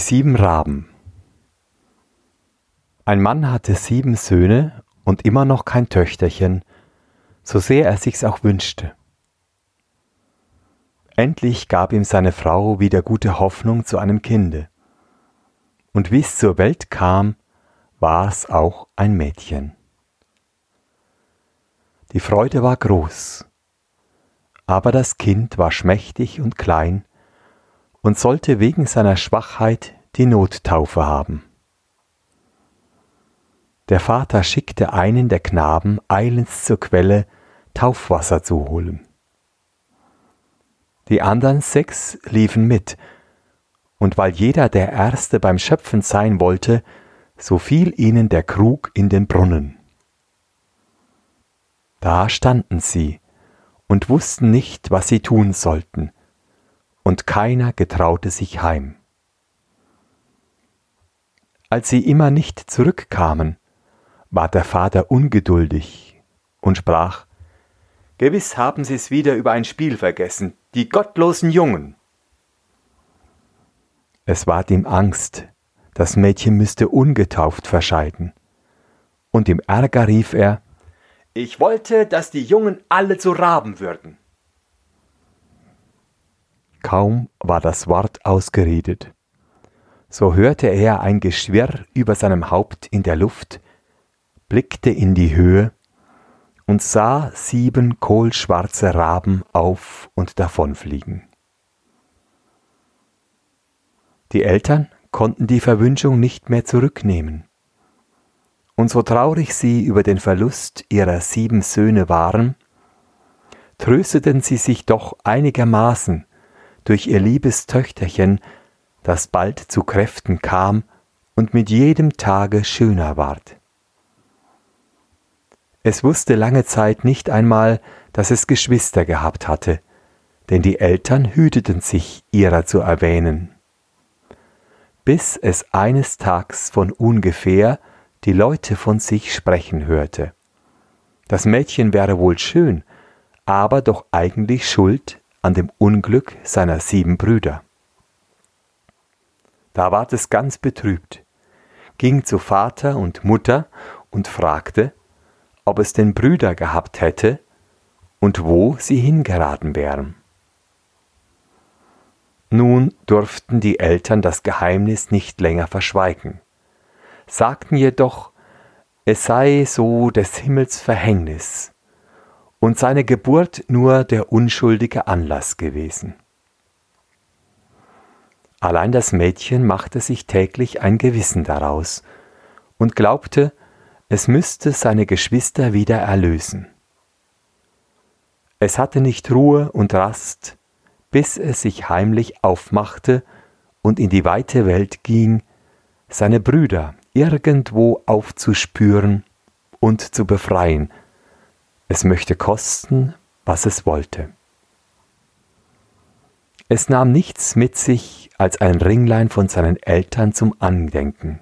Die sieben Raben Ein Mann hatte sieben Söhne und immer noch kein Töchterchen, so sehr er sich's auch wünschte. Endlich gab ihm seine Frau wieder gute Hoffnung zu einem Kinde. Und wie's zur Welt kam, war's auch ein Mädchen. Die Freude war groß, aber das Kind war schmächtig und klein, und sollte wegen seiner Schwachheit die Nottaufe haben. Der Vater schickte einen der Knaben eilends zur Quelle Taufwasser zu holen. Die anderen sechs liefen mit, und weil jeder der Erste beim Schöpfen sein wollte, so fiel ihnen der Krug in den Brunnen. Da standen sie und wussten nicht, was sie tun sollten, und keiner getraute sich heim. Als sie immer nicht zurückkamen, war der Vater ungeduldig und sprach Gewiss haben sie es wieder über ein Spiel vergessen, die gottlosen Jungen. Es ward ihm Angst, das Mädchen müsste ungetauft verscheiden. Und im Ärger rief er Ich wollte, dass die Jungen alle zu Raben würden. Kaum war das Wort ausgeredet, so hörte er ein Geschwirr über seinem Haupt in der Luft, blickte in die Höhe und sah sieben kohlschwarze Raben auf und davonfliegen. Die Eltern konnten die Verwünschung nicht mehr zurücknehmen. Und so traurig sie über den Verlust ihrer sieben Söhne waren, trösteten sie sich doch einigermaßen durch ihr liebes Töchterchen, das bald zu Kräften kam und mit jedem Tage schöner ward. Es wusste lange Zeit nicht einmal, dass es Geschwister gehabt hatte, denn die Eltern hüteten sich, ihrer zu erwähnen. Bis es eines Tags von ungefähr die Leute von sich sprechen hörte. Das Mädchen wäre wohl schön, aber doch eigentlich schuld an dem Unglück seiner sieben Brüder. Da ward es ganz betrübt, ging zu Vater und Mutter und fragte, ob es denn Brüder gehabt hätte und wo sie hingeraten wären. Nun durften die Eltern das Geheimnis nicht länger verschweigen, sagten jedoch, es sei so des Himmels Verhängnis, und seine Geburt nur der unschuldige Anlass gewesen. Allein das Mädchen machte sich täglich ein Gewissen daraus und glaubte, es müsste seine Geschwister wieder erlösen. Es hatte nicht Ruhe und Rast, bis es sich heimlich aufmachte und in die weite Welt ging, seine Brüder irgendwo aufzuspüren und zu befreien es möchte kosten, was es wollte. Es nahm nichts mit sich als ein Ringlein von seinen Eltern zum Andenken,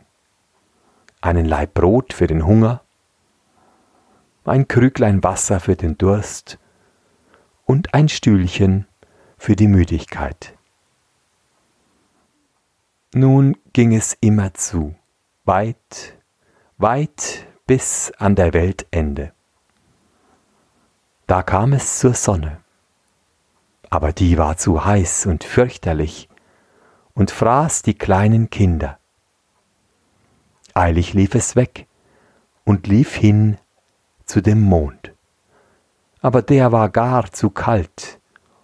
einen Laib Brot für den Hunger, ein Krüglein Wasser für den Durst und ein Stühlchen für die Müdigkeit. Nun ging es immer zu, weit, weit bis an der Weltende. Da kam es zur Sonne, aber die war zu heiß und fürchterlich und fraß die kleinen Kinder. Eilig lief es weg und lief hin zu dem Mond. Aber der war gar zu kalt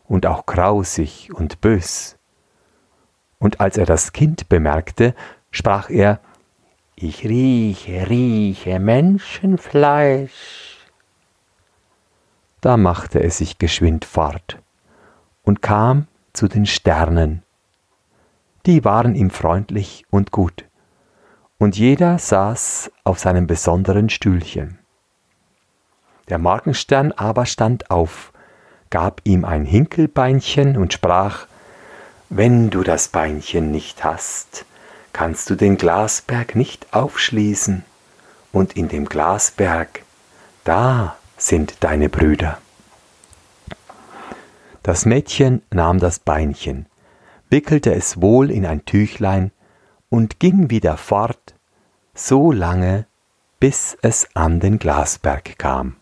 und auch grausig und bös. Und als er das Kind bemerkte, sprach er, Ich rieche, rieche Menschenfleisch da machte es sich geschwind fort und kam zu den Sternen. Die waren ihm freundlich und gut, und jeder saß auf seinem besonderen Stühlchen. Der Morgenstern aber stand auf, gab ihm ein Hinkelbeinchen und sprach Wenn du das Beinchen nicht hast, kannst du den Glasberg nicht aufschließen, und in dem Glasberg, da sind deine Brüder. Das Mädchen nahm das Beinchen, wickelte es wohl in ein Tüchlein und ging wieder fort, so lange, bis es an den Glasberg kam.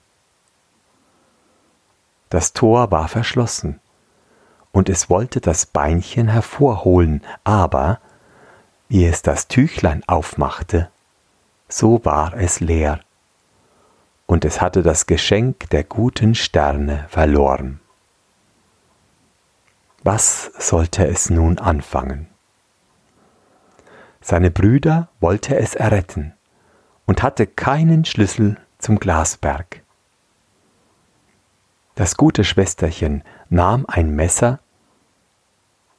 Das Tor war verschlossen, und es wollte das Beinchen hervorholen, aber, wie es das Tüchlein aufmachte, so war es leer, und es hatte das Geschenk der guten Sterne verloren. Was sollte es nun anfangen? Seine Brüder wollte es erretten und hatte keinen Schlüssel zum Glasberg. Das gute Schwesterchen nahm ein Messer,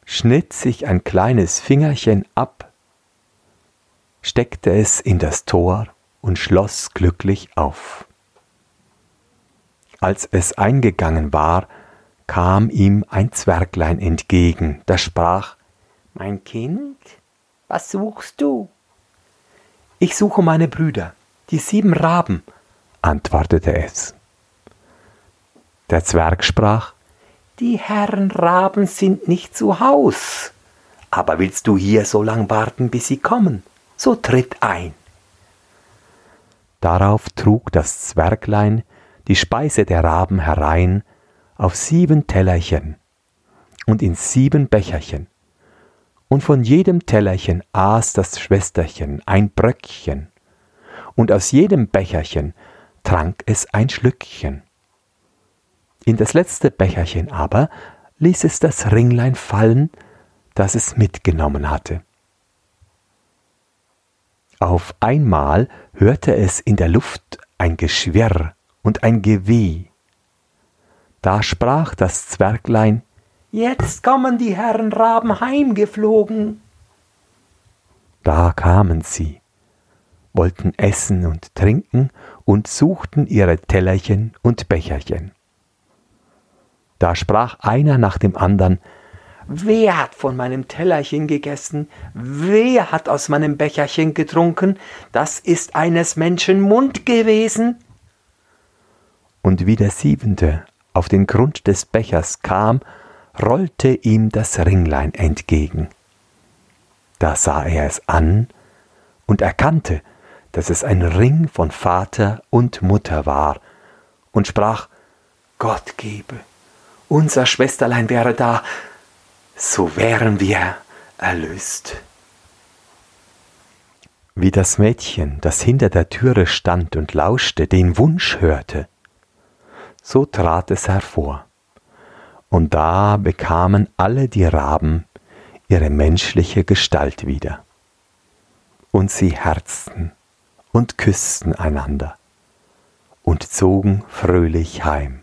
schnitt sich ein kleines Fingerchen ab, steckte es in das Tor und schloss glücklich auf. Als es eingegangen war, kam ihm ein Zwerglein entgegen, das sprach Mein Kind, was suchst du? Ich suche meine Brüder, die sieben Raben, antwortete es. Der Zwerg sprach Die Herren Raben sind nicht zu Haus. Aber willst du hier so lang warten, bis sie kommen? So tritt ein. Darauf trug das Zwerglein die Speise der Raben herein auf sieben Tellerchen und in sieben Becherchen, und von jedem Tellerchen aß das Schwesterchen ein Bröckchen, und aus jedem Becherchen trank es ein Schlückchen. In das letzte Becherchen aber ließ es das Ringlein fallen, das es mitgenommen hatte. Auf einmal hörte es in der Luft ein Geschwirr und ein Geweh, da sprach das Zwerglein Jetzt kommen die Herren Raben heimgeflogen. Da kamen sie, wollten essen und trinken und suchten ihre Tellerchen und Becherchen. Da sprach einer nach dem andern Wer hat von meinem Tellerchen gegessen? Wer hat aus meinem Becherchen getrunken? Das ist eines Menschen Mund gewesen. Und wie der siebente auf den Grund des Bechers kam, rollte ihm das Ringlein entgegen. Da sah er es an und erkannte, dass es ein Ring von Vater und Mutter war, und sprach Gott gebe, unser Schwesterlein wäre da, so wären wir erlöst. Wie das Mädchen, das hinter der Türe stand und lauschte, den Wunsch hörte, so trat es hervor. Und da bekamen alle die Raben ihre menschliche Gestalt wieder. Und sie herzten und küssten einander und zogen fröhlich heim.